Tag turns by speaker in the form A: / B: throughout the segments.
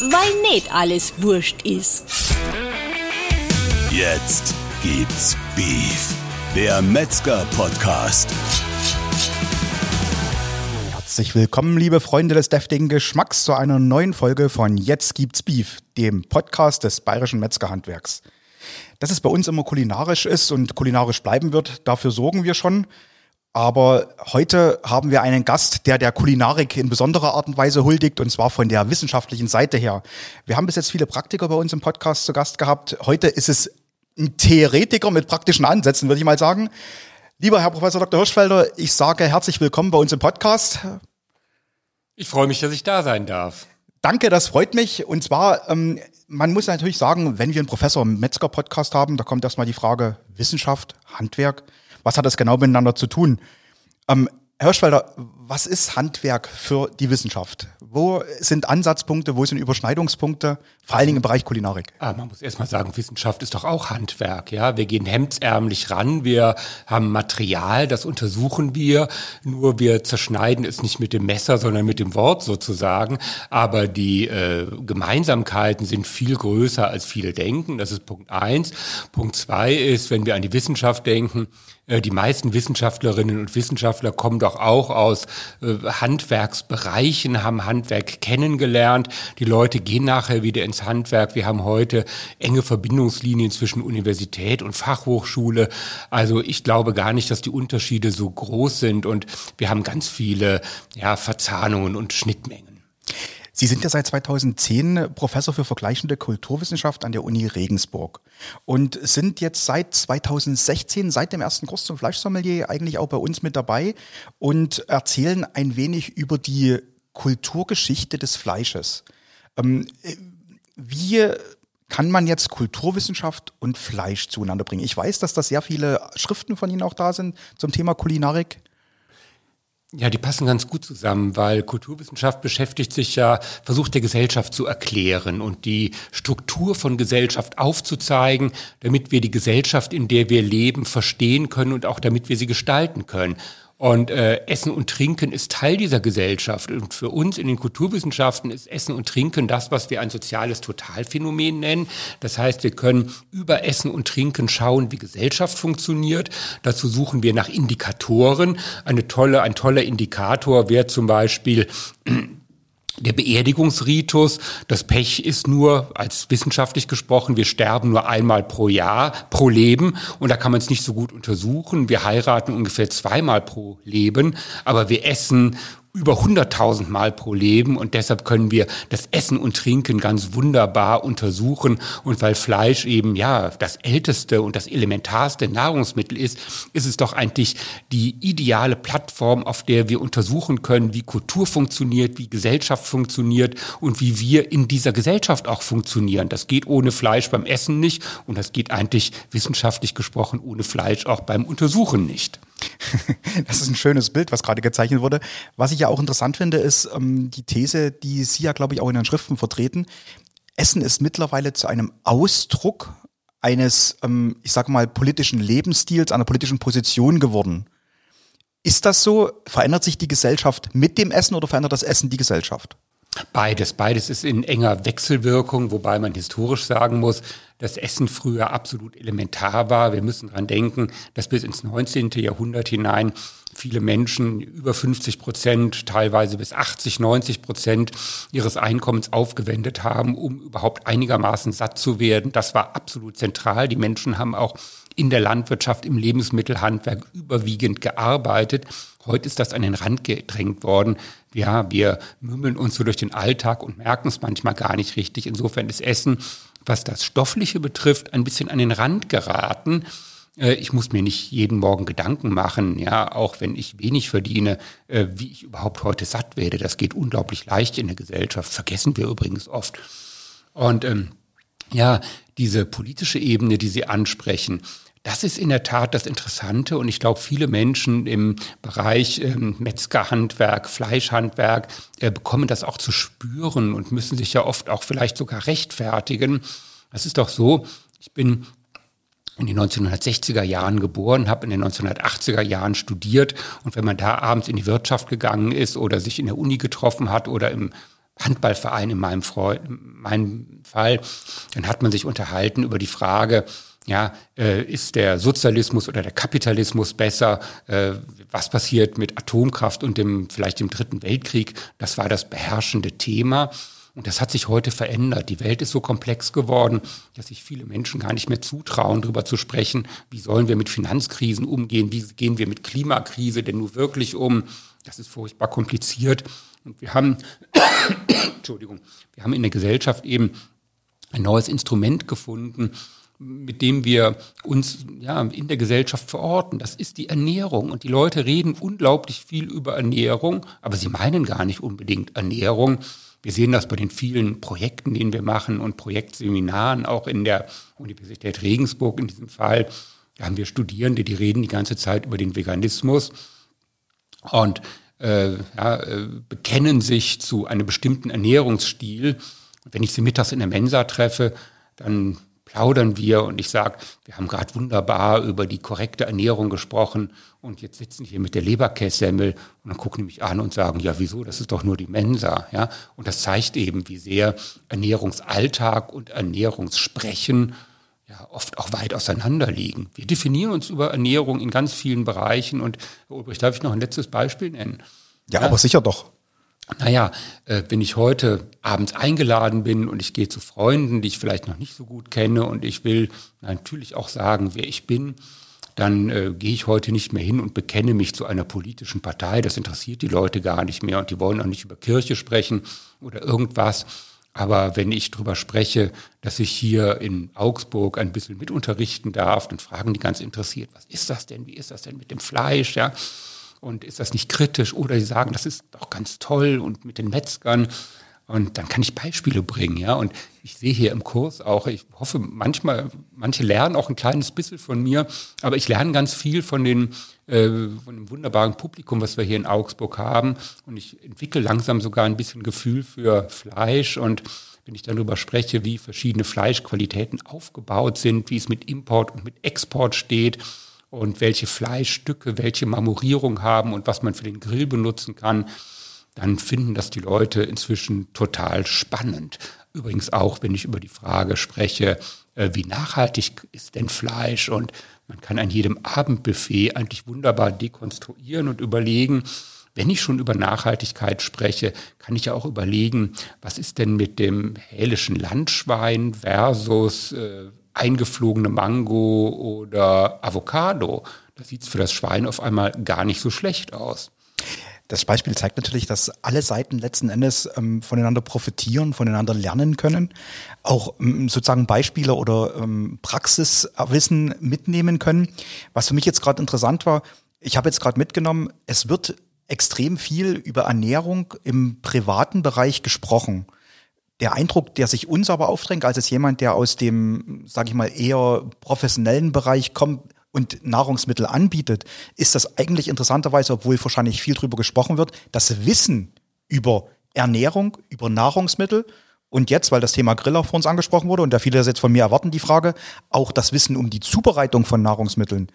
A: weil nicht alles wurscht ist.
B: Jetzt gibt's Beef, der Metzger-Podcast.
C: Herzlich willkommen, liebe Freunde des deftigen Geschmacks, zu einer neuen Folge von Jetzt gibt's Beef, dem Podcast des bayerischen Metzgerhandwerks. Dass es bei uns immer kulinarisch ist und kulinarisch bleiben wird, dafür sorgen wir schon. Aber heute haben wir einen Gast, der der Kulinarik in besonderer Art und Weise huldigt, und zwar von der wissenschaftlichen Seite her. Wir haben bis jetzt viele Praktiker bei uns im Podcast zu Gast gehabt. Heute ist es ein Theoretiker mit praktischen Ansätzen, würde ich mal sagen. Lieber Herr Professor Dr. Hirschfelder, ich sage herzlich willkommen bei uns im Podcast.
D: Ich freue mich, dass ich da sein darf.
C: Danke, das freut mich. Und zwar, ähm, man muss natürlich sagen, wenn wir einen Professor im Metzger-Podcast haben, da kommt erstmal die Frage Wissenschaft, Handwerk was hat das genau miteinander zu tun? Ähm, Herr Hirschwalder, was ist Handwerk für die Wissenschaft? Wo sind Ansatzpunkte, wo sind Überschneidungspunkte, vor allen Dingen im Bereich Kulinarik?
D: Ah, man muss erstmal sagen, Wissenschaft ist doch auch Handwerk. Ja, Wir gehen hemdsärmlich ran, wir haben Material, das untersuchen wir, nur wir zerschneiden es nicht mit dem Messer, sondern mit dem Wort sozusagen. Aber die äh, Gemeinsamkeiten sind viel größer, als viele denken. Das ist Punkt eins. Punkt zwei ist, wenn wir an die Wissenschaft denken, äh, die meisten Wissenschaftlerinnen und Wissenschaftler kommen doch auch aus Handwerksbereichen, haben Handwerk kennengelernt. Die Leute gehen nachher wieder ins Handwerk. Wir haben heute enge Verbindungslinien zwischen Universität und Fachhochschule. Also ich glaube gar nicht, dass die Unterschiede so groß sind und wir haben ganz viele ja, Verzahnungen und Schnittmengen.
C: Sie sind ja seit 2010 Professor für vergleichende Kulturwissenschaft an der Uni Regensburg und sind jetzt seit 2016, seit dem ersten Kurs zum Fleischsommelier, eigentlich auch bei uns mit dabei und erzählen ein wenig über die Kulturgeschichte des Fleisches. Ähm, wie kann man jetzt Kulturwissenschaft und Fleisch zueinander bringen? Ich weiß, dass da sehr viele Schriften von Ihnen auch da sind zum Thema Kulinarik.
D: Ja, die passen ganz gut zusammen, weil Kulturwissenschaft beschäftigt sich ja, versucht der Gesellschaft zu erklären und die Struktur von Gesellschaft aufzuzeigen, damit wir die Gesellschaft, in der wir leben, verstehen können und auch damit wir sie gestalten können. Und äh, Essen und Trinken ist Teil dieser Gesellschaft. Und für uns in den Kulturwissenschaften ist Essen und Trinken das, was wir ein soziales Totalphänomen nennen. Das heißt, wir können über Essen und Trinken schauen, wie Gesellschaft funktioniert. Dazu suchen wir nach Indikatoren. Eine tolle, ein toller Indikator wäre zum Beispiel der Beerdigungsritus, das Pech ist nur, als wissenschaftlich gesprochen, wir sterben nur einmal pro Jahr, pro Leben. Und da kann man es nicht so gut untersuchen. Wir heiraten ungefähr zweimal pro Leben, aber wir essen über 100.000 Mal pro Leben und deshalb können wir das Essen und Trinken ganz wunderbar untersuchen und weil Fleisch eben ja das älteste und das elementarste Nahrungsmittel ist, ist es doch eigentlich die ideale Plattform, auf der wir untersuchen können, wie Kultur funktioniert, wie Gesellschaft funktioniert und wie wir in dieser Gesellschaft auch funktionieren. Das geht ohne Fleisch beim Essen nicht und das geht eigentlich wissenschaftlich gesprochen ohne Fleisch auch beim Untersuchen nicht.
C: Das ist ein schönes Bild, was gerade gezeichnet wurde. Was ich ja auch interessant finde, ist ähm, die These, die Sie ja, glaube ich, auch in den Schriften vertreten. Essen ist mittlerweile zu einem Ausdruck eines, ähm, ich sage mal, politischen Lebensstils, einer politischen Position geworden. Ist das so? Verändert sich die Gesellschaft mit dem Essen oder verändert das Essen die Gesellschaft?
D: Beides. Beides ist in enger Wechselwirkung, wobei man historisch sagen muss, dass Essen früher absolut elementar war. Wir müssen dran denken, dass bis ins 19. Jahrhundert hinein viele Menschen über 50 Prozent, teilweise bis 80, 90 Prozent ihres Einkommens aufgewendet haben, um überhaupt einigermaßen satt zu werden. Das war absolut zentral. Die Menschen haben auch in der Landwirtschaft, im Lebensmittelhandwerk überwiegend gearbeitet. Heute ist das an den Rand gedrängt worden. Ja, wir mümmeln uns so durch den Alltag und merken es manchmal gar nicht richtig. Insofern ist Essen, was das Stoffliche betrifft, ein bisschen an den Rand geraten. Äh, ich muss mir nicht jeden Morgen Gedanken machen, ja, auch wenn ich wenig verdiene, äh, wie ich überhaupt heute satt werde. Das geht unglaublich leicht in der Gesellschaft. Vergessen wir übrigens oft. Und ähm, ja, diese politische Ebene, die Sie ansprechen, das ist in der Tat das Interessante und ich glaube, viele Menschen im Bereich ähm, Metzgerhandwerk, Fleischhandwerk äh, bekommen das auch zu spüren und müssen sich ja oft auch vielleicht sogar rechtfertigen. Es ist doch so, ich bin in den 1960er Jahren geboren, habe in den 1980er Jahren studiert und wenn man da abends in die Wirtschaft gegangen ist oder sich in der Uni getroffen hat oder im Handballverein in meinem, Freund, in meinem Fall. Dann hat man sich unterhalten über die Frage, ja, äh, ist der Sozialismus oder der Kapitalismus besser? Äh, was passiert mit Atomkraft und dem vielleicht dem Dritten Weltkrieg? Das war das beherrschende Thema. Und das hat sich heute verändert. Die Welt ist so komplex geworden, dass sich viele Menschen gar nicht mehr zutrauen, darüber zu sprechen, wie sollen wir mit Finanzkrisen umgehen, wie gehen wir mit Klimakrise denn nur wirklich um. Das ist furchtbar kompliziert. Und wir haben, Entschuldigung, wir haben in der Gesellschaft eben ein neues Instrument gefunden, mit dem wir uns ja, in der Gesellschaft verorten. Das ist die Ernährung. Und die Leute reden unglaublich viel über Ernährung, aber sie meinen gar nicht unbedingt Ernährung. Wir sehen das bei den vielen Projekten, die wir machen und Projektseminaren, auch in der Universität Regensburg in diesem Fall. Da haben wir Studierende, die reden die ganze Zeit über den Veganismus und äh, ja, äh, bekennen sich zu einem bestimmten Ernährungsstil. Und wenn ich sie mittags in der Mensa treffe, dann plaudern wir und ich sage, wir haben gerade wunderbar über die korrekte Ernährung gesprochen und jetzt sitzen hier mit der Leberkässemmel und dann gucken die mich an und sagen, ja wieso, das ist doch nur die Mensa. Ja? Und das zeigt eben, wie sehr Ernährungsalltag und Ernährungssprechen ja, oft auch weit auseinander liegen. Wir definieren uns über Ernährung in ganz vielen Bereichen und Herr Ulbricht, darf ich noch ein letztes Beispiel nennen?
C: Ja, ja, aber sicher doch
D: naja, äh, wenn ich heute abends eingeladen bin und ich gehe zu Freunden, die ich vielleicht noch nicht so gut kenne und ich will natürlich auch sagen, wer ich bin, dann äh, gehe ich heute nicht mehr hin und bekenne mich zu einer politischen Partei. Das interessiert die Leute gar nicht mehr und die wollen auch nicht über Kirche sprechen oder irgendwas. Aber wenn ich darüber spreche, dass ich hier in Augsburg ein bisschen mitunterrichten darf, dann fragen die ganz interessiert, was ist das denn? Wie ist das denn mit dem Fleisch? Ja, und ist das nicht kritisch? Oder sie sagen, das ist doch ganz toll und mit den Metzgern. Und dann kann ich Beispiele bringen, ja. Und ich sehe hier im Kurs auch, ich hoffe, manchmal, manche lernen auch ein kleines bisschen von mir, aber ich lerne ganz viel von den, äh, von dem wunderbaren Publikum, was wir hier in Augsburg haben. Und ich entwickle langsam sogar ein bisschen Gefühl für Fleisch und wenn ich darüber spreche, wie verschiedene Fleischqualitäten aufgebaut sind, wie es mit Import und mit Export steht, und welche Fleischstücke welche Marmorierung haben und was man für den Grill benutzen kann, dann finden das die Leute inzwischen total spannend. Übrigens auch, wenn ich über die Frage spreche, äh, wie nachhaltig ist denn Fleisch und man kann an jedem Abendbuffet eigentlich wunderbar dekonstruieren und überlegen, wenn ich schon über Nachhaltigkeit spreche, kann ich ja auch überlegen, was ist denn mit dem hälischen Landschwein versus äh, eingeflogene Mango oder Avocado. Da sieht es für das Schwein auf einmal gar nicht so schlecht aus.
C: Das Beispiel zeigt natürlich, dass alle Seiten letzten Endes ähm, voneinander profitieren, voneinander lernen können, auch ähm, sozusagen Beispiele oder ähm, Praxiswissen mitnehmen können. Was für mich jetzt gerade interessant war, ich habe jetzt gerade mitgenommen, es wird extrem viel über Ernährung im privaten Bereich gesprochen der Eindruck, der sich uns aber aufdrängt, als es jemand, der aus dem, sage ich mal, eher professionellen Bereich kommt und Nahrungsmittel anbietet, ist das eigentlich interessanterweise, obwohl wahrscheinlich viel drüber gesprochen wird, das Wissen über Ernährung, über Nahrungsmittel und jetzt, weil das Thema Grill auch vor uns angesprochen wurde und da viele das jetzt von mir erwarten, die Frage, auch das Wissen um die Zubereitung von Nahrungsmitteln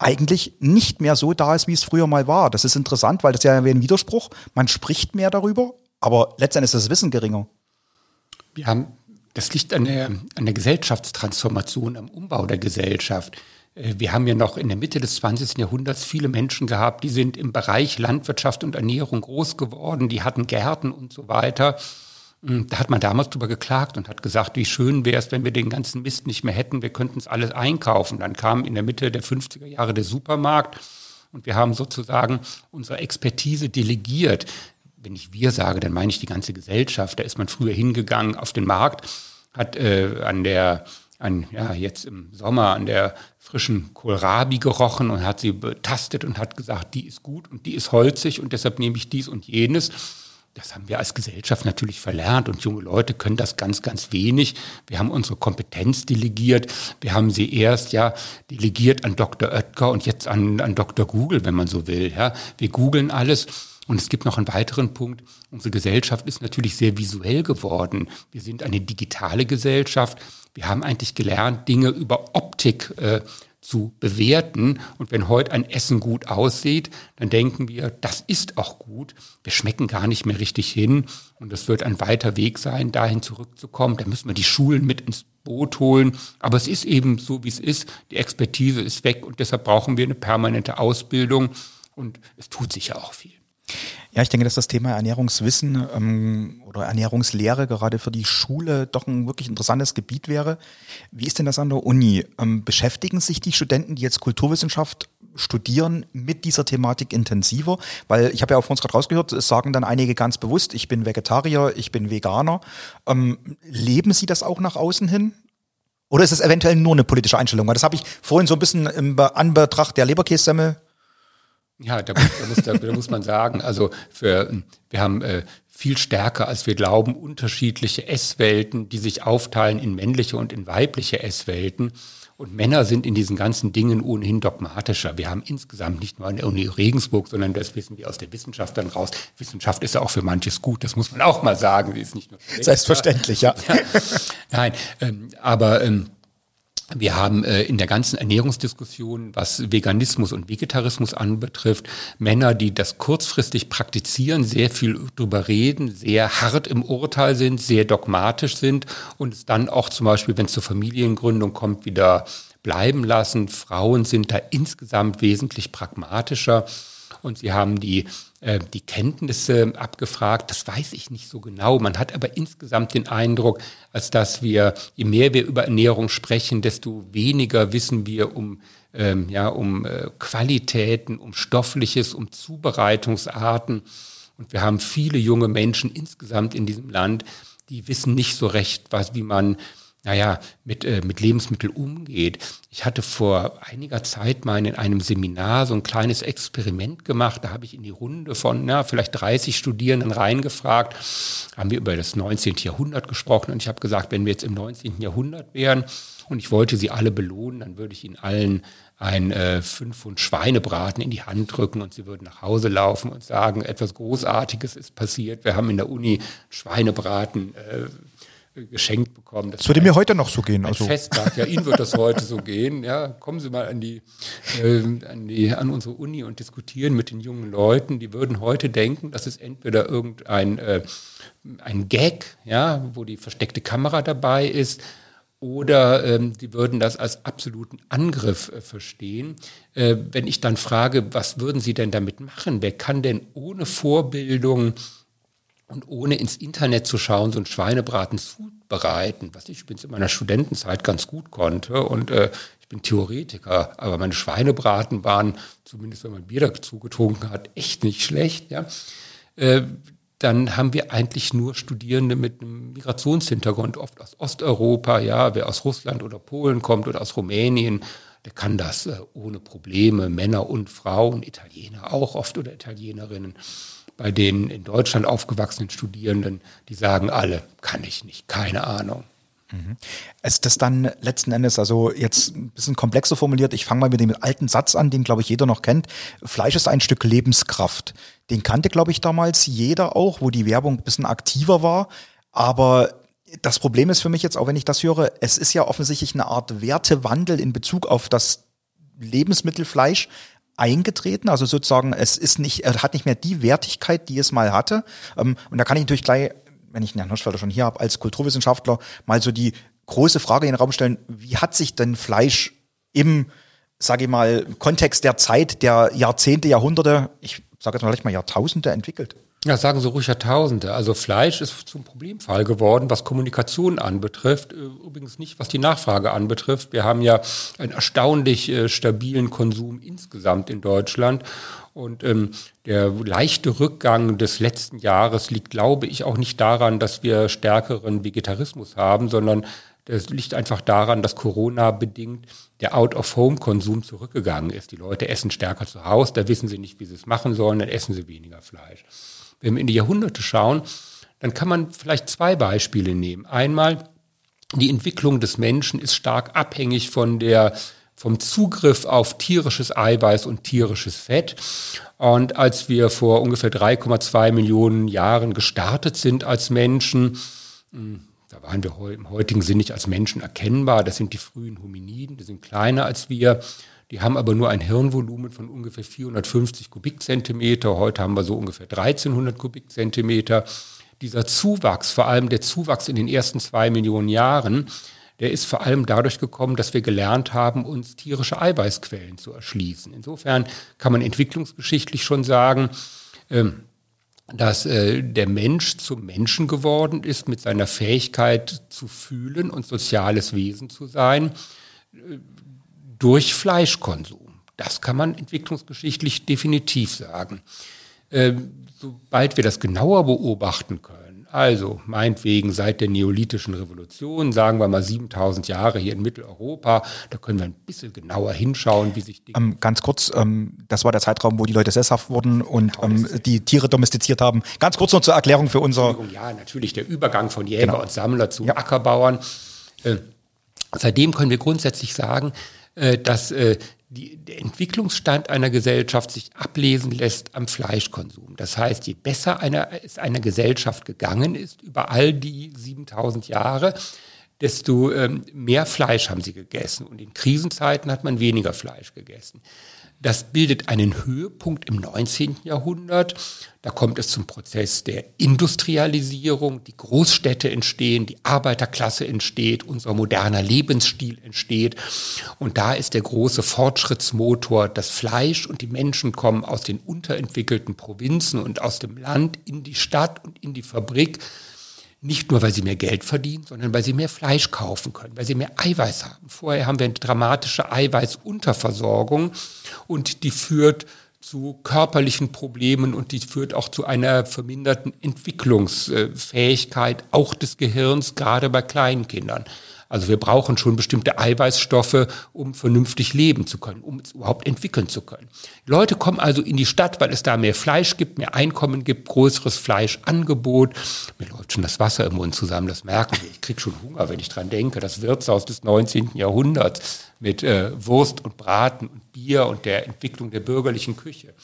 C: eigentlich nicht mehr so da ist, wie es früher mal war. Das ist interessant, weil das ja wie ein Widerspruch. Man spricht mehr darüber, aber letztendlich ist das Wissen geringer.
D: Wir haben, das liegt an der, an der Gesellschaftstransformation, am Umbau der Gesellschaft. Äh, wir haben ja noch in der Mitte des 20. Jahrhunderts viele Menschen gehabt, die sind im Bereich Landwirtschaft und Ernährung groß geworden, die hatten Gärten und so weiter. Hm, da hat man damals drüber geklagt und hat gesagt, wie schön wäre es, wenn wir den ganzen Mist nicht mehr hätten, wir könnten es alles einkaufen. Dann kam in der Mitte der 50er Jahre der Supermarkt und wir haben sozusagen unsere Expertise delegiert wenn ich wir sage, dann meine ich die ganze Gesellschaft. Da ist man früher hingegangen auf den Markt, hat äh, an der, an, ja, jetzt im Sommer an der frischen Kohlrabi gerochen und hat sie betastet und hat gesagt, die ist gut und die ist holzig und deshalb nehme ich dies und jenes. Das haben wir als Gesellschaft natürlich verlernt und junge Leute können das ganz, ganz wenig. Wir haben unsere Kompetenz delegiert. Wir haben sie erst ja delegiert an Dr. Oetker und jetzt an, an Dr. Google, wenn man so will. Ja. Wir googeln alles und es gibt noch einen weiteren Punkt. Unsere Gesellschaft ist natürlich sehr visuell geworden. Wir sind eine digitale Gesellschaft. Wir haben eigentlich gelernt, Dinge über Optik äh, zu bewerten. Und wenn heute ein Essen gut aussieht, dann denken wir, das ist auch gut. Wir schmecken gar nicht mehr richtig hin. Und das wird ein weiter Weg sein, dahin zurückzukommen. Da müssen wir die Schulen mit ins Boot holen. Aber es ist eben so, wie es ist. Die Expertise ist weg und deshalb brauchen wir eine permanente Ausbildung. Und es tut sich ja auch viel.
C: Ja, ich denke, dass das Thema Ernährungswissen ähm, oder Ernährungslehre gerade für die Schule doch ein wirklich interessantes Gebiet wäre. Wie ist denn das an der Uni? Ähm, beschäftigen sich die Studenten, die jetzt Kulturwissenschaft studieren, mit dieser Thematik intensiver? Weil ich habe ja von uns gerade rausgehört, es sagen dann einige ganz bewusst, ich bin Vegetarier, ich bin Veganer. Ähm, leben sie das auch nach außen hin? Oder ist es eventuell nur eine politische Einstellung? Weil das habe ich vorhin so ein bisschen im Anbetracht der Leberkässemmel
D: ja, da, da, muss, da, da muss man sagen, also für, wir haben äh, viel stärker, als wir glauben, unterschiedliche Esswelten, die sich aufteilen in männliche und in weibliche Esswelten. Und Männer sind in diesen ganzen Dingen ohnehin dogmatischer. Wir haben insgesamt nicht nur an der Uni Regensburg, sondern das wissen wir aus der Wissenschaft dann raus. Wissenschaft ist ja auch für manches gut, das muss man auch mal sagen. Sie ist nicht nur
C: Selbstverständlich, ja. ja.
D: Nein, ähm, aber ähm, wir haben äh, in der ganzen Ernährungsdiskussion, was Veganismus und Vegetarismus anbetrifft, Männer, die das kurzfristig praktizieren, sehr viel drüber reden, sehr hart im Urteil sind, sehr dogmatisch sind und es dann auch zum Beispiel, wenn es zur Familiengründung kommt, wieder bleiben lassen. Frauen sind da insgesamt wesentlich pragmatischer und sie haben die äh, die Kenntnisse abgefragt. Das weiß ich nicht so genau. Man hat aber insgesamt den Eindruck, als dass wir, je mehr wir über Ernährung sprechen, desto weniger wissen wir um ähm, ja, um äh, Qualitäten, um Stoffliches, um Zubereitungsarten. Und wir haben viele junge Menschen insgesamt in diesem Land, die wissen nicht so recht, was, wie man naja, mit, äh, mit Lebensmitteln umgeht. Ich hatte vor einiger Zeit mal in einem Seminar so ein kleines Experiment gemacht. Da habe ich in die Runde von na, vielleicht 30 Studierenden reingefragt, haben wir über das 19. Jahrhundert gesprochen und ich habe gesagt, wenn wir jetzt im 19. Jahrhundert wären und ich wollte sie alle belohnen, dann würde ich ihnen allen ein äh, fünf Pfund Schweinebraten in die Hand drücken und sie würden nach Hause laufen und sagen, etwas Großartiges ist passiert. Wir haben in der Uni Schweinebraten äh, geschenkt bekommen.
C: Das, das würde mir heute noch so gehen.
D: Also. Festtag, ja, Ihnen wird das heute so gehen. Ja, kommen Sie mal an die, äh, an die, an unsere Uni und diskutieren mit den jungen Leuten. Die würden heute denken, das ist entweder irgendein äh, ein Gag, ja, wo die versteckte Kamera dabei ist, oder ähm, die würden das als absoluten Angriff äh, verstehen. Äh, wenn ich dann frage, was würden Sie denn damit machen? Wer kann denn ohne Vorbildung und ohne ins Internet zu schauen, so ein Schweinebraten zubereiten, was ich übrigens in meiner Studentenzeit ganz gut konnte. Und äh, ich bin Theoretiker, aber meine Schweinebraten waren, zumindest wenn man Bier dazu getrunken hat, echt nicht schlecht. Ja. Äh, dann haben wir eigentlich nur Studierende mit einem Migrationshintergrund, oft aus Osteuropa, ja, wer aus Russland oder Polen kommt oder aus Rumänien, der kann das äh, ohne Probleme, Männer und Frauen, Italiener auch oft oder Italienerinnen bei den in Deutschland aufgewachsenen Studierenden, die sagen alle, kann ich nicht, keine Ahnung.
C: Mhm. Ist das dann letzten Endes, also jetzt ein bisschen komplexer formuliert, ich fange mal mit dem alten Satz an, den glaube ich jeder noch kennt. Fleisch ist ein Stück Lebenskraft. Den kannte glaube ich damals jeder auch, wo die Werbung ein bisschen aktiver war. Aber das Problem ist für mich jetzt, auch wenn ich das höre, es ist ja offensichtlich eine Art Wertewandel in Bezug auf das Lebensmittelfleisch eingetreten. Also sozusagen, es ist nicht, hat nicht mehr die Wertigkeit, die es mal hatte. Ähm, und da kann ich natürlich gleich, wenn ich den Herrn Hirschfelder schon hier habe, als Kulturwissenschaftler mal so die große Frage in den Raum stellen, wie hat sich denn Fleisch im, sage ich mal, Kontext der Zeit, der Jahrzehnte, Jahrhunderte, ich sage jetzt mal vielleicht mal Jahrtausende entwickelt?
D: Ja, sagen Sie ruhig Jahrtausende. Also Fleisch ist zum Problemfall geworden, was Kommunikation anbetrifft. Äh, übrigens nicht, was die Nachfrage anbetrifft. Wir haben ja einen erstaunlich äh, stabilen Konsum insgesamt in Deutschland. Und ähm, der leichte Rückgang des letzten Jahres liegt, glaube ich, auch nicht daran, dass wir stärkeren Vegetarismus haben, sondern das liegt einfach daran, dass Corona bedingt der Out-of-Home-Konsum zurückgegangen ist. Die Leute essen stärker zu Hause, da wissen sie nicht, wie sie es machen sollen, dann essen sie weniger Fleisch wenn wir in die Jahrhunderte schauen, dann kann man vielleicht zwei Beispiele nehmen. Einmal, die Entwicklung des Menschen ist stark abhängig von der vom Zugriff auf tierisches Eiweiß und tierisches Fett. Und als wir vor ungefähr 3,2 Millionen Jahren gestartet sind als Menschen, Da waren wir im heutigen Sinn nicht als Menschen erkennbar. Das sind die frühen Hominiden, die sind kleiner als wir. Die haben aber nur ein Hirnvolumen von ungefähr 450 Kubikzentimeter. Heute haben wir so ungefähr 1300 Kubikzentimeter. Dieser Zuwachs, vor allem der Zuwachs in den ersten zwei Millionen Jahren, der ist vor allem dadurch gekommen, dass wir gelernt haben, uns tierische Eiweißquellen zu erschließen. Insofern kann man entwicklungsgeschichtlich schon sagen, ähm, dass äh, der Mensch zum Menschen geworden ist mit seiner Fähigkeit zu fühlen und soziales Wesen zu sein äh, durch Fleischkonsum. Das kann man entwicklungsgeschichtlich definitiv sagen. Ähm, sobald wir das genauer beobachten können, also meinetwegen seit der neolithischen Revolution, sagen wir mal 7000 Jahre hier in Mitteleuropa, da können wir ein bisschen genauer hinschauen, wie sich
C: die... Ähm, ganz kurz, ähm, das war der Zeitraum, wo die Leute sesshaft wurden und genau, ähm, die Tiere domestiziert haben. Ganz kurz noch zur Erklärung für unser...
D: Ja, natürlich der Übergang von Jäger genau. und Sammler zu ja. Ackerbauern. Äh, seitdem können wir grundsätzlich sagen, dass äh, die, der Entwicklungsstand einer Gesellschaft sich ablesen lässt am Fleischkonsum. Das heißt, je besser einer, es einer Gesellschaft gegangen ist über all die 7000 Jahre, desto ähm, mehr Fleisch haben sie gegessen. Und in Krisenzeiten hat man weniger Fleisch gegessen. Das bildet einen Höhepunkt im 19. Jahrhundert. Da kommt es zum Prozess der Industrialisierung. Die Großstädte entstehen, die Arbeiterklasse entsteht, unser moderner Lebensstil entsteht. Und da ist der große Fortschrittsmotor das Fleisch und die Menschen kommen aus den unterentwickelten Provinzen und aus dem Land in die Stadt und in die Fabrik nicht nur, weil sie mehr Geld verdienen, sondern weil sie mehr Fleisch kaufen können, weil sie mehr Eiweiß haben. Vorher haben wir eine dramatische Eiweißunterversorgung und die führt zu körperlichen Problemen und die führt auch zu einer verminderten Entwicklungsfähigkeit auch des Gehirns, gerade bei kleinen Kindern. Also wir brauchen schon bestimmte Eiweißstoffe, um vernünftig leben zu können, um es überhaupt entwickeln zu können. Die Leute kommen also in die Stadt, weil es da mehr Fleisch gibt, mehr Einkommen gibt, größeres Fleischangebot. Mir läuft schon das Wasser im Mund zusammen, das merken wir. Ich kriege schon Hunger, wenn ich dran denke. Das Wirtshaus des 19. Jahrhunderts mit äh, Wurst und Braten und Bier und der Entwicklung der bürgerlichen Küche.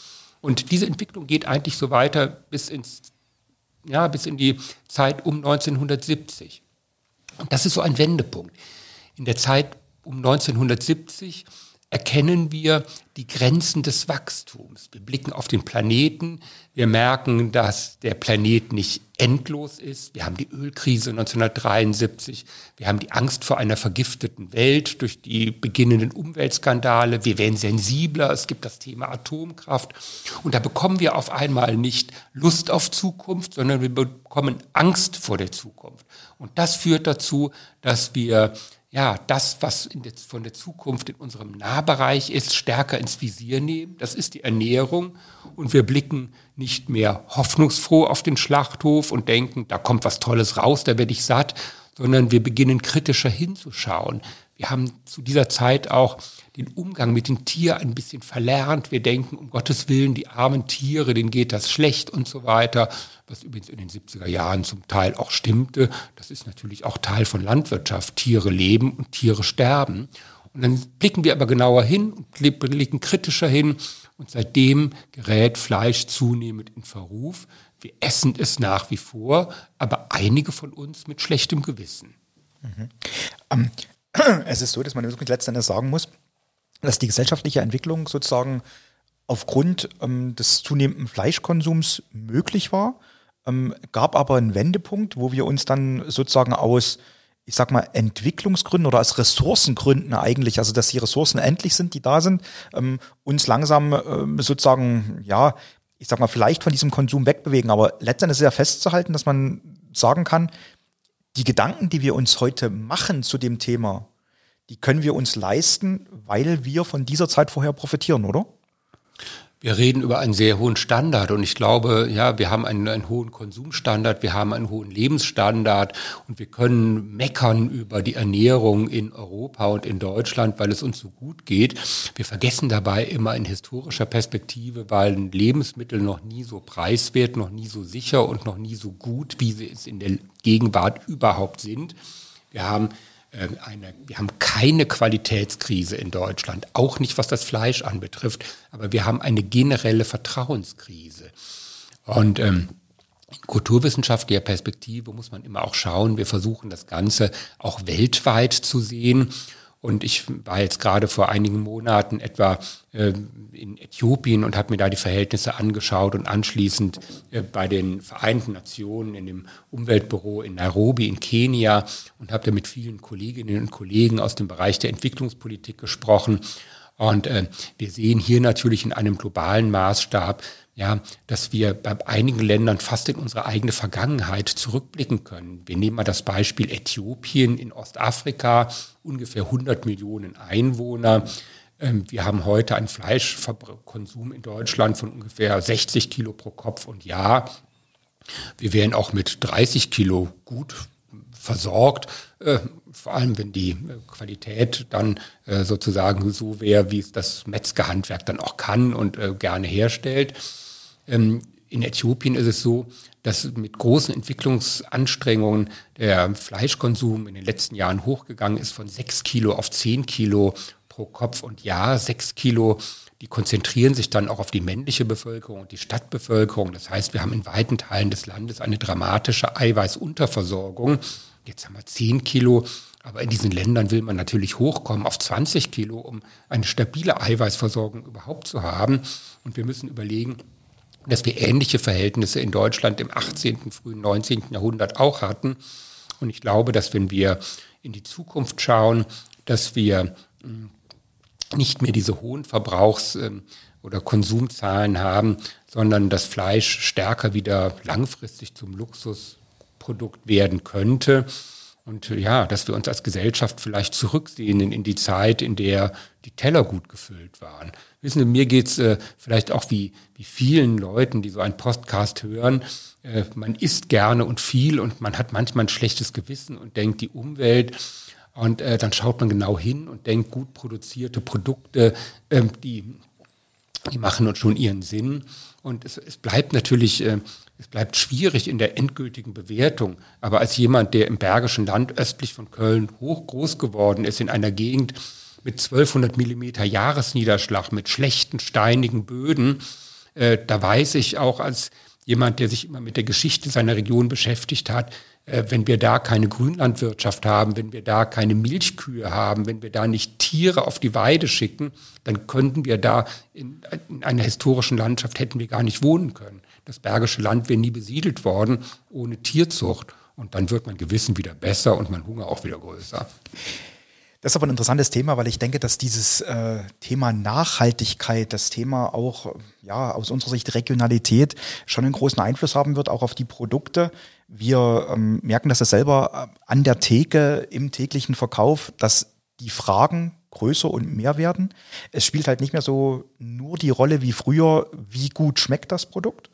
D: Und diese Entwicklung geht eigentlich so weiter bis ins ja, bis in die Zeit um 1970. Und das ist so ein Wendepunkt. In der Zeit um 1970 erkennen wir die Grenzen des Wachstums. Wir blicken auf den Planeten, wir merken, dass der Planet nicht endlos ist. Wir haben die Ölkrise 1973, wir haben die Angst vor einer vergifteten Welt durch die beginnenden Umweltskandale, wir werden sensibler, es gibt das Thema Atomkraft und da bekommen wir auf einmal nicht Lust auf Zukunft, sondern wir bekommen Angst vor der Zukunft. Und das führt dazu, dass wir ja, das, was der, von der Zukunft in unserem Nahbereich ist, stärker ins Visier nehmen. Das ist die Ernährung. Und wir blicken nicht mehr hoffnungsfroh auf den Schlachthof und denken, da kommt was Tolles raus, da werde ich satt, sondern wir beginnen kritischer hinzuschauen. Wir haben zu dieser Zeit auch den Umgang mit dem Tier ein bisschen verlernt. Wir denken, um Gottes Willen, die armen Tiere, denen geht das schlecht und so weiter, was übrigens in den 70er Jahren zum Teil auch stimmte. Das ist natürlich auch Teil von Landwirtschaft. Tiere leben und Tiere sterben. Und dann blicken wir aber genauer hin und blicken kritischer hin. Und seitdem gerät Fleisch zunehmend in Verruf. Wir essen es nach wie vor, aber einige von uns mit schlechtem Gewissen.
C: Mhm. Um, es ist so, dass man wirklich letztendlich sagen muss, dass die gesellschaftliche Entwicklung sozusagen aufgrund ähm, des zunehmenden Fleischkonsums möglich war, ähm, gab aber einen Wendepunkt, wo wir uns dann sozusagen aus, ich sag mal, Entwicklungsgründen oder aus Ressourcengründen eigentlich, also dass die Ressourcen endlich sind, die da sind, ähm, uns langsam ähm, sozusagen, ja, ich sag mal, vielleicht von diesem Konsum wegbewegen. Aber letztendlich ist ja festzuhalten, dass man sagen kann, die Gedanken, die wir uns heute machen zu dem Thema, die können wir uns leisten, weil wir von dieser Zeit vorher profitieren, oder?
D: Wir reden über einen sehr hohen Standard und ich glaube, ja, wir haben einen, einen, hohen Konsumstandard, wir haben einen hohen Lebensstandard und wir können meckern über die Ernährung in Europa und in Deutschland, weil es uns so gut geht. Wir vergessen dabei immer in historischer Perspektive, weil Lebensmittel noch nie so preiswert, noch nie so sicher und noch nie so gut, wie sie es in der Gegenwart überhaupt sind. Wir haben eine, wir haben keine Qualitätskrise in Deutschland, auch nicht was das Fleisch anbetrifft, aber wir haben eine generelle Vertrauenskrise. Und ähm, in kulturwissenschaftlicher Perspektive muss man immer auch schauen. Wir versuchen das Ganze auch weltweit zu sehen. Und ich war jetzt gerade vor einigen Monaten etwa äh, in Äthiopien und habe mir da die Verhältnisse angeschaut und anschließend äh, bei den Vereinten Nationen in dem Umweltbüro in Nairobi in Kenia und habe da mit vielen Kolleginnen und Kollegen aus dem Bereich der Entwicklungspolitik gesprochen. Und äh, wir sehen hier natürlich in einem globalen Maßstab, ja, dass wir bei einigen Ländern fast in unsere eigene Vergangenheit zurückblicken können. Wir nehmen mal das Beispiel Äthiopien in Ostafrika, ungefähr 100 Millionen Einwohner. Ähm, wir haben heute einen Fleischkonsum in Deutschland von ungefähr 60 Kilo pro Kopf und Jahr. Wir wären auch mit 30 Kilo gut versorgt, äh, vor allem wenn die Qualität dann äh, sozusagen so wäre, wie es das Metzgerhandwerk dann auch kann und äh, gerne herstellt. Ähm, in Äthiopien ist es so, dass mit großen Entwicklungsanstrengungen der Fleischkonsum in den letzten Jahren hochgegangen ist von sechs Kilo auf zehn Kilo pro Kopf und Jahr. Sechs Kilo, die konzentrieren sich dann auch auf die männliche Bevölkerung und die Stadtbevölkerung. Das heißt, wir haben in weiten Teilen des Landes eine dramatische Eiweißunterversorgung. Jetzt haben wir zehn Kilo. Aber in diesen Ländern will man natürlich hochkommen auf 20 Kilo, um eine stabile Eiweißversorgung überhaupt zu haben. Und wir müssen überlegen, dass wir ähnliche Verhältnisse in Deutschland im 18., frühen 19. Jahrhundert auch hatten. Und ich glaube, dass wenn wir in die Zukunft schauen, dass wir hm, nicht mehr diese hohen Verbrauchs- ähm, oder Konsumzahlen haben, sondern das Fleisch stärker wieder langfristig zum Luxusprodukt werden könnte. Und ja, dass wir uns als Gesellschaft vielleicht zurücksehen in die Zeit, in der die Teller gut gefüllt waren. Wissen Sie, mir geht's äh, vielleicht auch wie, wie vielen Leuten, die so einen Podcast hören. Äh, man isst gerne und viel und man hat manchmal ein schlechtes Gewissen und denkt, die Umwelt. Und äh, dann schaut man genau hin und denkt, gut produzierte Produkte, ähm, die, die machen uns schon ihren Sinn. Und es, es bleibt natürlich, äh, es bleibt schwierig in der endgültigen Bewertung. Aber als jemand, der im Bergischen Land östlich von Köln hoch groß geworden ist, in einer Gegend, mit 1200 Millimeter Jahresniederschlag, mit schlechten, steinigen Böden. Äh, da weiß ich auch als jemand, der sich immer mit der Geschichte seiner Region beschäftigt hat, äh, wenn wir da keine Grünlandwirtschaft haben, wenn wir da keine Milchkühe haben, wenn wir da nicht Tiere auf die Weide schicken, dann könnten wir da in, in einer historischen Landschaft hätten wir gar nicht wohnen können. Das Bergische Land wäre nie besiedelt worden ohne Tierzucht. Und dann wird mein Gewissen wieder besser und mein Hunger auch wieder größer.
C: Das ist aber ein interessantes Thema, weil ich denke, dass dieses äh, Thema Nachhaltigkeit, das Thema auch ja aus unserer Sicht Regionalität schon einen großen Einfluss haben wird, auch auf die Produkte. Wir ähm, merken das ja selber äh, an der Theke im täglichen Verkauf, dass die Fragen größer und mehr werden. Es spielt halt nicht mehr so nur die Rolle wie früher, wie gut schmeckt das Produkt,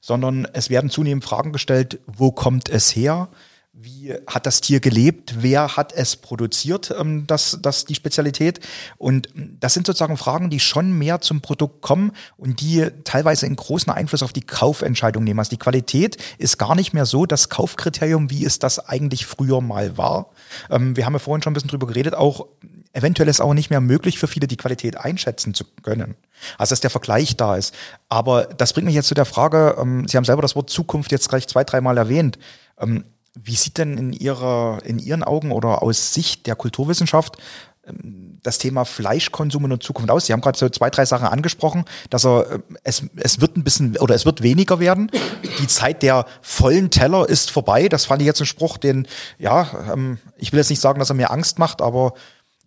C: sondern es werden zunehmend Fragen gestellt, wo kommt es her? Wie hat das Tier gelebt, wer hat es produziert, ähm, das, das die Spezialität. Und das sind sozusagen Fragen, die schon mehr zum Produkt kommen und die teilweise einen großen Einfluss auf die Kaufentscheidung nehmen. Also die Qualität ist gar nicht mehr so das Kaufkriterium, wie es das eigentlich früher mal war. Ähm, wir haben ja vorhin schon ein bisschen drüber geredet, auch eventuell ist auch nicht mehr möglich für viele, die Qualität einschätzen zu können. Also dass der Vergleich da ist. Aber das bringt mich jetzt zu der Frage, ähm, Sie haben selber das Wort Zukunft jetzt gleich zwei, dreimal erwähnt. Ähm, wie sieht denn in, ihrer, in Ihren Augen oder aus Sicht der Kulturwissenschaft ähm, das Thema Fleischkonsum in der Zukunft aus? Sie haben gerade so zwei, drei Sachen angesprochen, dass er, äh, es, es wird ein bisschen oder es wird weniger werden. Die Zeit der vollen Teller ist vorbei. Das fand ich jetzt ein Spruch, den, ja, ähm, ich will jetzt nicht sagen, dass er mir Angst macht, aber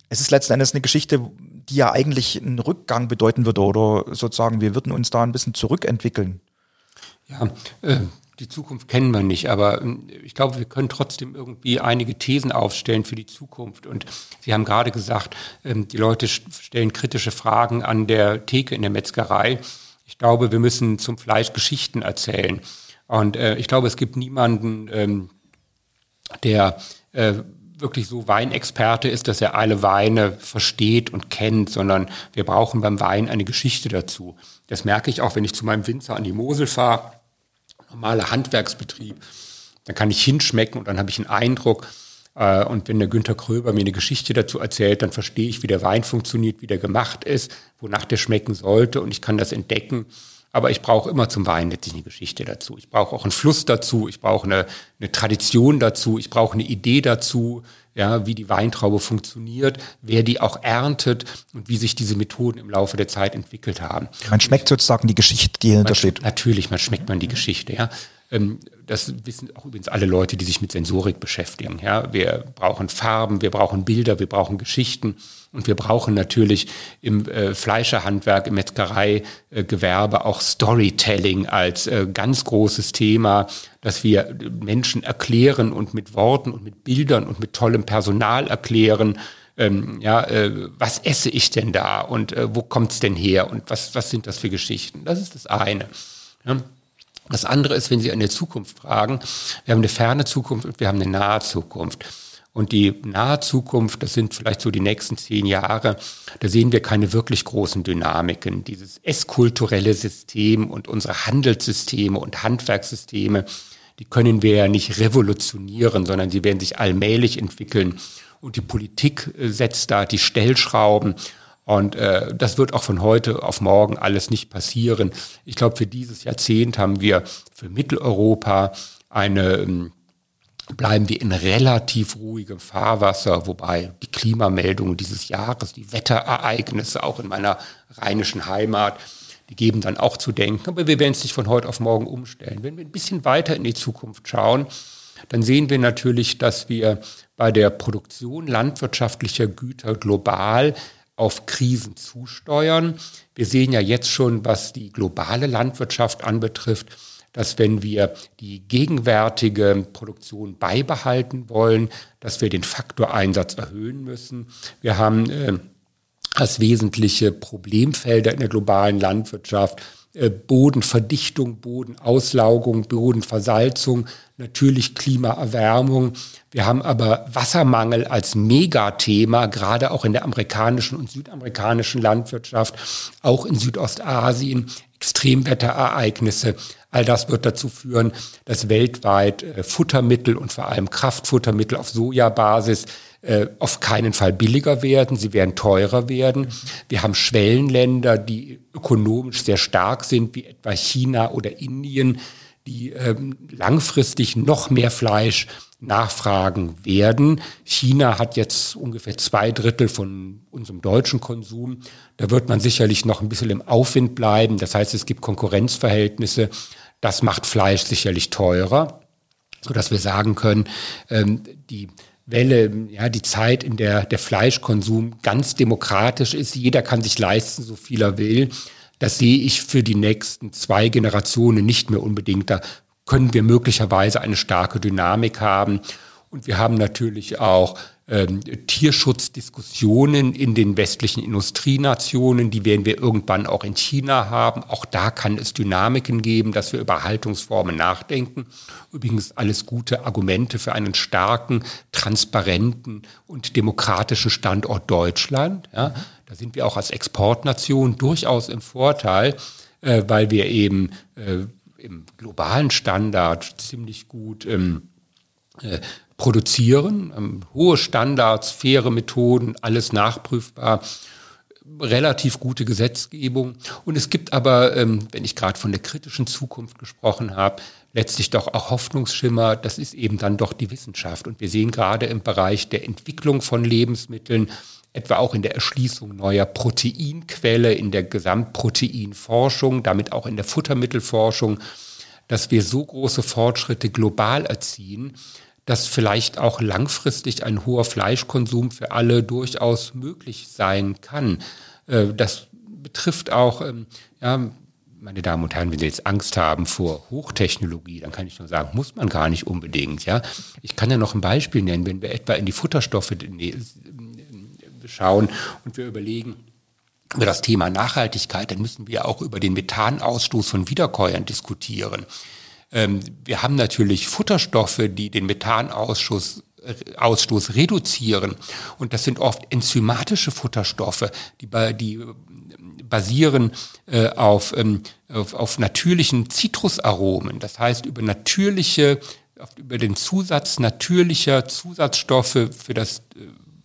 C: es ist letzten Endes eine Geschichte, die ja eigentlich einen Rückgang bedeuten würde oder sozusagen, wir würden uns da ein bisschen zurückentwickeln.
D: Ja, äh, die Zukunft kennen wir nicht, aber ähm, ich glaube, wir können trotzdem irgendwie einige Thesen aufstellen für die Zukunft. Und Sie haben gerade gesagt, ähm, die Leute stellen kritische Fragen an der Theke in der Metzgerei. Ich glaube, wir müssen zum Fleisch Geschichten erzählen. Und äh, ich glaube, es gibt niemanden, ähm, der äh, wirklich so Weinexperte ist, dass er alle Weine versteht und kennt, sondern wir brauchen beim Wein eine Geschichte dazu. Das merke ich auch, wenn ich zu meinem Winzer an die Mosel fahre normaler Handwerksbetrieb. Dann kann ich hinschmecken und dann habe ich einen Eindruck. Äh, und wenn der Günter Kröber mir eine Geschichte dazu erzählt, dann verstehe ich, wie der Wein funktioniert, wie der gemacht ist, wonach der schmecken sollte und ich kann das entdecken. Aber ich brauche immer zum Wein letztlich eine Geschichte dazu. Ich brauche auch einen Fluss dazu. Ich brauche eine, eine Tradition dazu. Ich brauche eine Idee dazu, ja, wie die Weintraube funktioniert, wer die auch erntet und wie sich diese Methoden im Laufe der Zeit entwickelt haben.
C: Man schmeckt sozusagen die Geschichte, die dahinter steht.
D: Natürlich, man schmeckt man die Geschichte, ja. Ähm, das wissen auch übrigens alle Leute, die sich mit Sensorik beschäftigen. Ja, wir brauchen Farben, wir brauchen Bilder, wir brauchen Geschichten und wir brauchen natürlich im äh, Fleischerhandwerk, im Metzgereigewerbe auch Storytelling als äh, ganz großes Thema, dass wir Menschen erklären und mit Worten und mit Bildern und mit tollem Personal erklären. Ähm, ja, äh, was esse ich denn da und äh, wo kommt's denn her und was was sind das für Geschichten? Das ist das eine. Ja. Das andere ist, wenn Sie an die Zukunft fragen, wir haben eine ferne Zukunft und wir haben eine nahe Zukunft. Und die nahe Zukunft, das sind vielleicht so die nächsten zehn Jahre, da sehen wir keine wirklich großen Dynamiken. Dieses esskulturelle System und unsere Handelssysteme und Handwerkssysteme, die können wir ja nicht revolutionieren, sondern sie werden sich allmählich entwickeln. Und die Politik äh, setzt da die Stellschrauben. Und äh, das wird auch von heute auf morgen alles nicht passieren. Ich glaube, für dieses Jahrzehnt haben wir für Mitteleuropa eine, ähm, bleiben wir in relativ ruhigem Fahrwasser, wobei die Klimameldungen dieses Jahres, die Wetterereignisse auch in meiner rheinischen Heimat, die geben dann auch zu denken. Aber wir werden es nicht von heute auf morgen umstellen. Wenn wir ein bisschen weiter in die Zukunft schauen, dann sehen wir natürlich, dass wir bei der Produktion landwirtschaftlicher Güter global auf Krisen zusteuern. Wir sehen ja jetzt schon, was die globale Landwirtschaft anbetrifft, dass wenn wir die gegenwärtige Produktion beibehalten wollen, dass wir den Faktoreinsatz erhöhen müssen. Wir haben äh, als wesentliche Problemfelder in der globalen Landwirtschaft Bodenverdichtung, Bodenauslaugung, Bodenversalzung, natürlich Klimaerwärmung. Wir haben aber Wassermangel als Megathema, gerade auch in der amerikanischen und südamerikanischen Landwirtschaft, auch in Südostasien, Extremwetterereignisse. All das wird dazu führen, dass weltweit äh, Futtermittel und vor allem Kraftfuttermittel auf Sojabasis äh, auf keinen Fall billiger werden, sie werden teurer werden. Wir haben Schwellenländer, die ökonomisch sehr stark sind, wie etwa China oder Indien, die ähm, langfristig noch mehr Fleisch nachfragen werden. China hat jetzt ungefähr zwei Drittel von unserem deutschen Konsum. Da wird man sicherlich noch ein bisschen im Aufwind bleiben. Das heißt, es gibt Konkurrenzverhältnisse. Das macht Fleisch sicherlich teurer, so dass wir sagen können, ähm, die Welle, ja, die Zeit, in der der Fleischkonsum ganz demokratisch ist. Jeder kann sich leisten, so viel er will. Das sehe ich für die nächsten zwei Generationen nicht mehr unbedingt. Da können wir möglicherweise eine starke Dynamik haben. Und wir haben natürlich auch ähm, Tierschutzdiskussionen in den westlichen Industrienationen, die werden wir irgendwann auch in China haben. Auch da kann es Dynamiken geben, dass wir über Haltungsformen nachdenken. Übrigens alles gute Argumente für einen starken, transparenten und demokratischen Standort Deutschland. Ja, da sind wir auch als Exportnation durchaus im Vorteil, äh, weil wir eben äh, im globalen Standard ziemlich gut ähm, äh, produzieren. Ähm, hohe Standards, faire Methoden, alles nachprüfbar relativ gute Gesetzgebung. Und es gibt aber, ähm, wenn ich gerade von der kritischen Zukunft gesprochen habe, letztlich doch auch Hoffnungsschimmer. Das ist eben dann doch die Wissenschaft. Und wir sehen gerade im Bereich der Entwicklung von Lebensmitteln, etwa auch in der Erschließung neuer Proteinquelle, in der Gesamtproteinforschung, damit auch in der Futtermittelforschung, dass wir so große Fortschritte global erzielen, dass vielleicht auch langfristig ein hoher Fleischkonsum für alle durchaus möglich sein kann. Äh, das betrifft auch, ähm, ja, meine Damen und Herren, wenn Sie jetzt Angst haben vor Hochtechnologie, dann kann ich nur sagen, muss man gar nicht unbedingt. Ja, ich kann ja noch ein Beispiel nennen, wenn wir etwa in die Futterstoffe schauen und wir überlegen, über das Thema Nachhaltigkeit, dann müssen wir auch über den Methanausstoß von Wiederkäuern diskutieren. Ähm, wir haben natürlich Futterstoffe, die den Methanausstoß äh, Ausstoß reduzieren. Und das sind oft enzymatische Futterstoffe, die, die äh, basieren äh, auf, ähm, auf, auf natürlichen Zitrusaromen. Das heißt, über natürliche, über den Zusatz natürlicher Zusatzstoffe für das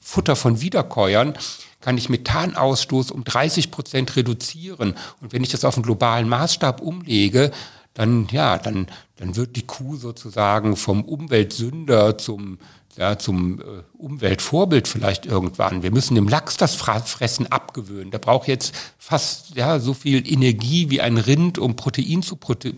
D: Futter von Wiederkäuern kann ich Methanausstoß um 30 Prozent reduzieren. Und wenn ich das auf einen globalen Maßstab umlege, dann, ja, dann, dann wird die Kuh sozusagen vom Umweltsünder zum, ja, zum äh, Umweltvorbild vielleicht irgendwann. Wir müssen dem Lachs das Fressen abgewöhnen. Der braucht jetzt fast ja, so viel Energie wie ein Rind, um Protein zu, prote äh,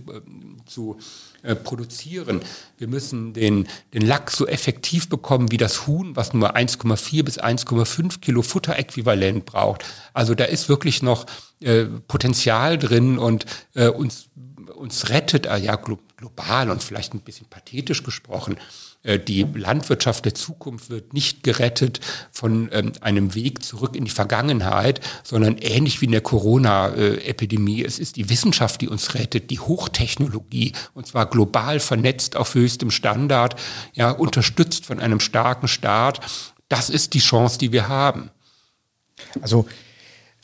D: zu äh, produzieren. Wir müssen den, den Lachs so effektiv bekommen wie das Huhn, was nur 1,4 bis 1,5 Kilo Futteräquivalent braucht. Also da ist wirklich noch äh, Potenzial drin und äh, uns, uns rettet, äh, ja global und vielleicht ein bisschen pathetisch gesprochen, äh, die Landwirtschaft der Zukunft wird nicht gerettet von ähm, einem Weg zurück in die Vergangenheit, sondern ähnlich wie in der Corona-Epidemie. Es ist die Wissenschaft, die uns rettet, die Hochtechnologie, und zwar global vernetzt auf höchstem Standard, ja, unterstützt von einem starken Staat. Das ist die Chance, die wir haben.
C: Also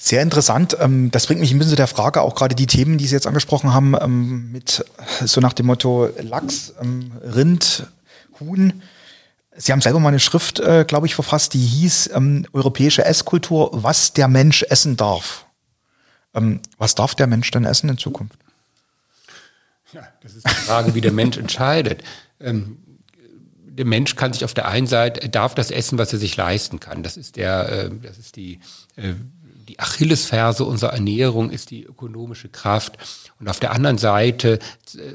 C: sehr interessant. Ähm, das bringt mich ein bisschen zu der Frage, auch gerade die Themen, die Sie jetzt angesprochen haben, ähm, mit so nach dem Motto Lachs, Rind, Huhn. Sie haben selber mal eine Schrift, äh, glaube ich, verfasst, die hieß ähm, Europäische Esskultur, was der Mensch essen darf. Ähm, was darf der Mensch denn essen in Zukunft?
D: Ja, das ist die Frage, wie der Mensch entscheidet. Ähm, der Mensch kann sich auf der einen Seite, er darf das essen, was er sich leisten kann. Das ist der, äh, das ist die, äh, die Achillesferse unserer Ernährung, ist die ökonomische Kraft. Und auf der anderen Seite äh,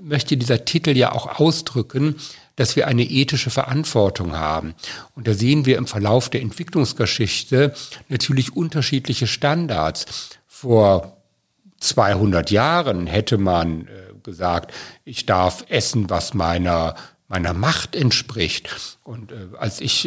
D: möchte dieser Titel ja auch ausdrücken, dass wir eine ethische Verantwortung haben. Und da sehen wir im Verlauf der Entwicklungsgeschichte natürlich unterschiedliche Standards. Vor 200 Jahren hätte man äh, gesagt, ich darf essen, was meiner meiner Macht entspricht. Und äh, als ich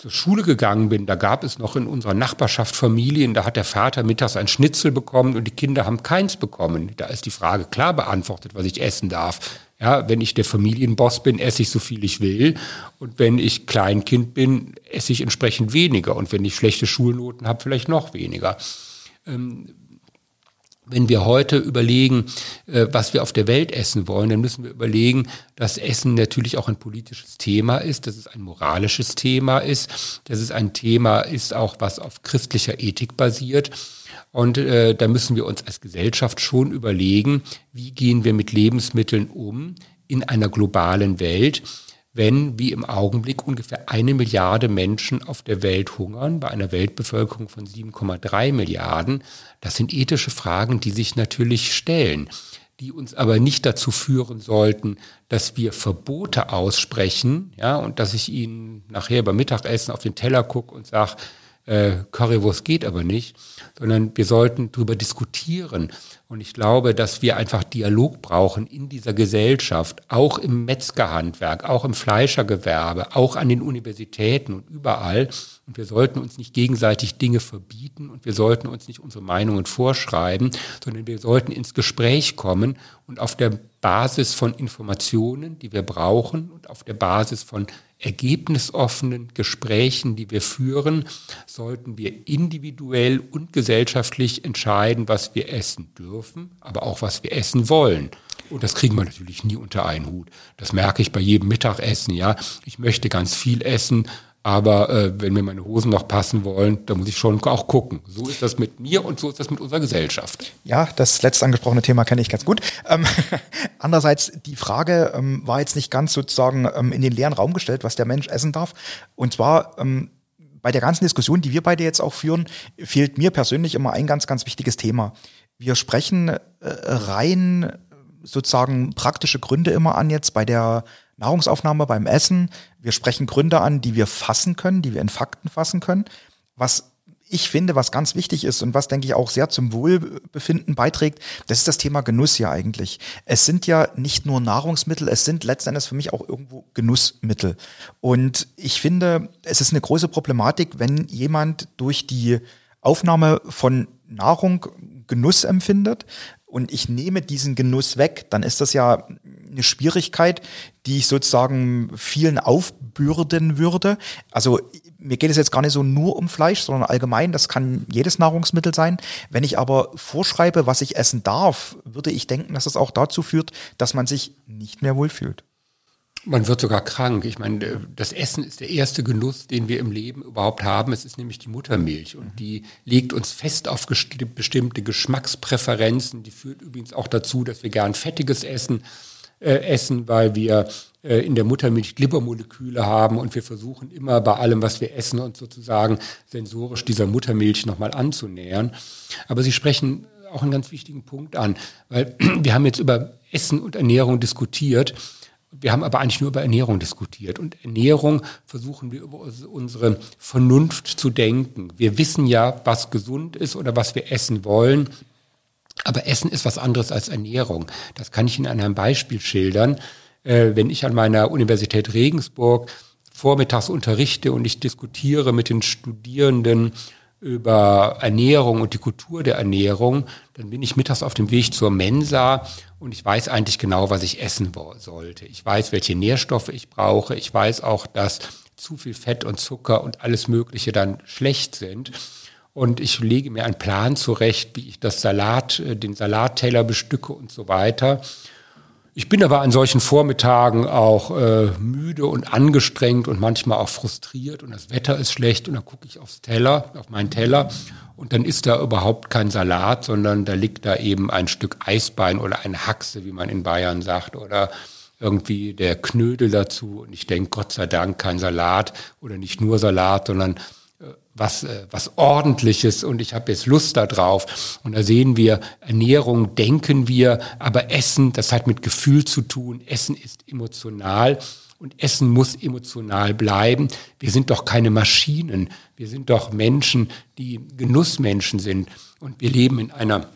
D: zur Schule gegangen bin, da gab es noch in unserer Nachbarschaft Familien, da hat der Vater mittags ein Schnitzel bekommen und die Kinder haben keins bekommen. Da ist die Frage klar beantwortet, was ich essen darf. Ja, wenn ich der Familienboss bin, esse ich so viel ich will. Und wenn ich Kleinkind bin, esse ich entsprechend weniger. Und wenn ich schlechte Schulnoten habe, vielleicht noch weniger. Ähm, wenn wir heute überlegen, äh, was wir auf der Welt essen wollen, dann müssen wir überlegen, dass Essen natürlich auch ein politisches Thema ist, dass es ein moralisches Thema ist, dass es ein Thema ist, auch was auf christlicher Ethik basiert. Und äh, da müssen wir uns als Gesellschaft schon überlegen, wie gehen wir mit Lebensmitteln um in einer globalen Welt, wenn wie im Augenblick ungefähr eine Milliarde Menschen auf der Welt hungern, bei einer Weltbevölkerung von 7,3 Milliarden. Das sind ethische Fragen, die sich natürlich stellen, die uns aber nicht dazu führen sollten, dass wir Verbote aussprechen, ja, und dass ich Ihnen nachher beim Mittagessen auf den Teller gucke und sage, äh, Currywurst geht aber nicht, sondern wir sollten darüber diskutieren. Und ich glaube, dass wir einfach Dialog brauchen in dieser Gesellschaft, auch im Metzgerhandwerk, auch im Fleischergewerbe, auch an den Universitäten und überall. Und wir sollten uns nicht gegenseitig Dinge verbieten und wir sollten uns nicht unsere Meinungen vorschreiben, sondern wir sollten ins Gespräch kommen und auf der Basis von Informationen, die wir brauchen und auf der Basis von ergebnisoffenen Gesprächen, die wir führen, sollten wir individuell und gesellschaftlich entscheiden, was wir essen dürfen, aber auch was wir essen wollen. Und das kriegen wir natürlich nie unter einen Hut. Das merke ich bei jedem Mittagessen, ja. Ich möchte ganz viel essen, aber äh, wenn mir meine Hosen noch passen wollen, dann muss ich schon auch gucken. So ist das mit mir und so ist das mit unserer Gesellschaft.
C: Ja, das letzte angesprochene Thema kenne ich ganz gut. Ähm, andererseits, die Frage ähm, war jetzt nicht ganz sozusagen ähm, in den leeren Raum gestellt, was der Mensch essen darf. Und zwar ähm, bei der ganzen Diskussion, die wir beide jetzt auch führen, fehlt mir persönlich immer ein ganz, ganz wichtiges Thema. Wir sprechen äh, rein sozusagen praktische Gründe immer an jetzt bei der Nahrungsaufnahme, beim Essen. Wir sprechen Gründe an, die wir fassen können, die wir in Fakten fassen können. Was ich finde, was ganz wichtig ist und was, denke ich, auch sehr zum Wohlbefinden beiträgt, das ist das Thema Genuss ja eigentlich. Es sind ja nicht nur Nahrungsmittel, es sind letztendlich für mich auch irgendwo Genussmittel. Und ich finde, es ist eine große Problematik, wenn jemand durch die Aufnahme von Nahrung Genuss empfindet, und ich nehme diesen Genuss weg, dann ist das ja eine Schwierigkeit, die ich sozusagen vielen aufbürden würde. Also mir geht es jetzt gar nicht so nur um Fleisch, sondern allgemein, das kann jedes Nahrungsmittel sein. Wenn ich aber vorschreibe, was ich essen darf, würde ich denken, dass das auch dazu führt, dass man sich nicht mehr wohlfühlt.
D: Man wird sogar krank. Ich meine, das Essen ist der erste Genuss, den wir im Leben überhaupt haben. Es ist nämlich die Muttermilch und die legt uns fest auf bestimmte Geschmackspräferenzen. Die führt übrigens auch dazu, dass wir gern fettiges Essen äh, essen, weil wir äh, in der Muttermilch Glibbermoleküle haben und wir versuchen immer bei allem, was wir essen, uns sozusagen sensorisch dieser Muttermilch nochmal anzunähern. Aber Sie sprechen auch einen ganz wichtigen Punkt an, weil wir haben jetzt über Essen und Ernährung diskutiert. Wir haben aber eigentlich nur über Ernährung diskutiert. Und Ernährung versuchen wir über unsere Vernunft zu denken. Wir wissen ja, was gesund ist oder was wir essen wollen. Aber Essen ist was anderes als Ernährung. Das kann ich Ihnen an einem Beispiel schildern. Äh, wenn ich an meiner Universität Regensburg vormittags unterrichte und ich diskutiere mit den Studierenden über Ernährung und die Kultur der Ernährung, dann bin ich mittags auf dem Weg zur Mensa und ich weiß eigentlich genau, was ich essen sollte. Ich weiß, welche Nährstoffe ich brauche. Ich weiß auch, dass zu viel Fett und Zucker und alles Mögliche dann schlecht sind. Und ich lege mir einen Plan zurecht, wie ich das Salat, äh, den Salatteller bestücke und so weiter. Ich bin aber an solchen Vormittagen auch äh, müde und angestrengt und manchmal auch frustriert und das Wetter ist schlecht und dann gucke ich aufs Teller, auf meinen Teller und dann ist da überhaupt kein Salat, sondern da liegt da eben ein Stück Eisbein oder eine Haxe, wie man in Bayern sagt, oder irgendwie der Knödel dazu. Und ich denke, Gott sei Dank kein Salat oder nicht nur Salat, sondern was, äh, was ordentliches und ich habe jetzt Lust darauf. Und da sehen wir, Ernährung denken wir, aber Essen, das hat mit Gefühl zu tun. Essen ist emotional und Essen muss emotional bleiben. Wir sind doch keine Maschinen. Wir sind doch Menschen, die Genussmenschen sind. Und wir leben in einer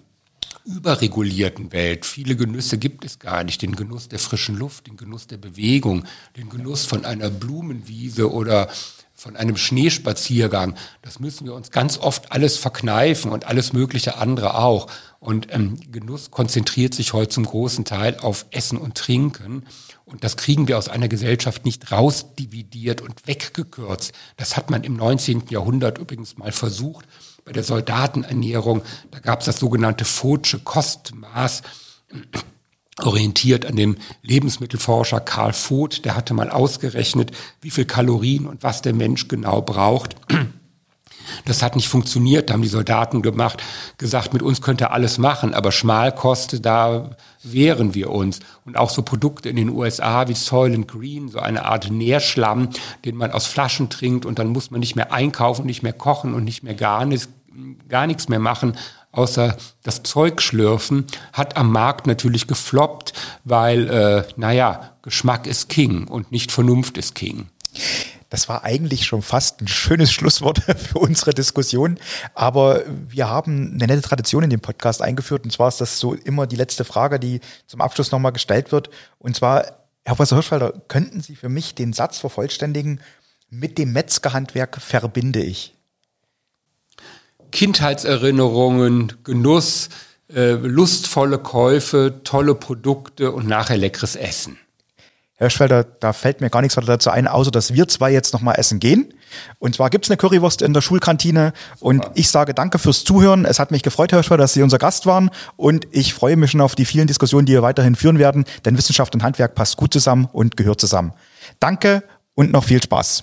D: überregulierten Welt. Viele Genüsse gibt es gar nicht. Den Genuss der frischen Luft, den Genuss der Bewegung, den Genuss von einer Blumenwiese oder von einem Schneespaziergang, das müssen wir uns ganz oft alles verkneifen und alles mögliche andere auch. Und ähm, Genuss konzentriert sich heute zum großen Teil auf Essen und Trinken. Und das kriegen wir aus einer Gesellschaft nicht rausdividiert und weggekürzt. Das hat man im 19. Jahrhundert übrigens mal versucht. Bei der Soldatenernährung, da gab es das sogenannte Fotsche Kostmaß orientiert an dem Lebensmittelforscher Karl Voth, der hatte mal ausgerechnet, wie viel Kalorien und was der Mensch genau braucht. Das hat nicht funktioniert, da haben die Soldaten gemacht, gesagt, mit uns könnte er alles machen, aber Schmalkoste, da wehren wir uns. Und auch so Produkte in den USA wie Soylent Green, so eine Art Nährschlamm, den man aus Flaschen trinkt und dann muss man nicht mehr einkaufen, nicht mehr kochen und nicht mehr gar nichts, gar nichts mehr machen, außer das Zeug schlürfen, hat am Markt natürlich gefloppt, weil, äh, naja, Geschmack ist King und nicht Vernunft ist King.
C: Das war eigentlich schon fast ein schönes Schlusswort für unsere Diskussion. Aber wir haben eine nette Tradition in dem Podcast eingeführt. Und zwar ist das so immer die letzte Frage, die zum Abschluss nochmal gestellt wird. Und zwar, Herr Professor Hirschfelder, könnten Sie für mich den Satz vervollständigen, mit dem Metzgerhandwerk verbinde ich?
D: Kindheitserinnerungen, Genuss, äh, lustvolle Käufe, tolle Produkte und nachher leckeres Essen.
C: Herr Schwelder, da fällt mir gar nichts weiter dazu ein, außer dass wir zwei jetzt nochmal essen gehen. Und zwar gibt's eine Currywurst in der Schulkantine. Und ich sage danke fürs Zuhören. Es hat mich gefreut, Herr Schwelder, dass Sie unser Gast waren. Und ich freue mich schon auf die vielen Diskussionen, die wir weiterhin führen werden. Denn Wissenschaft und Handwerk passt gut zusammen und gehört zusammen. Danke und noch viel Spaß.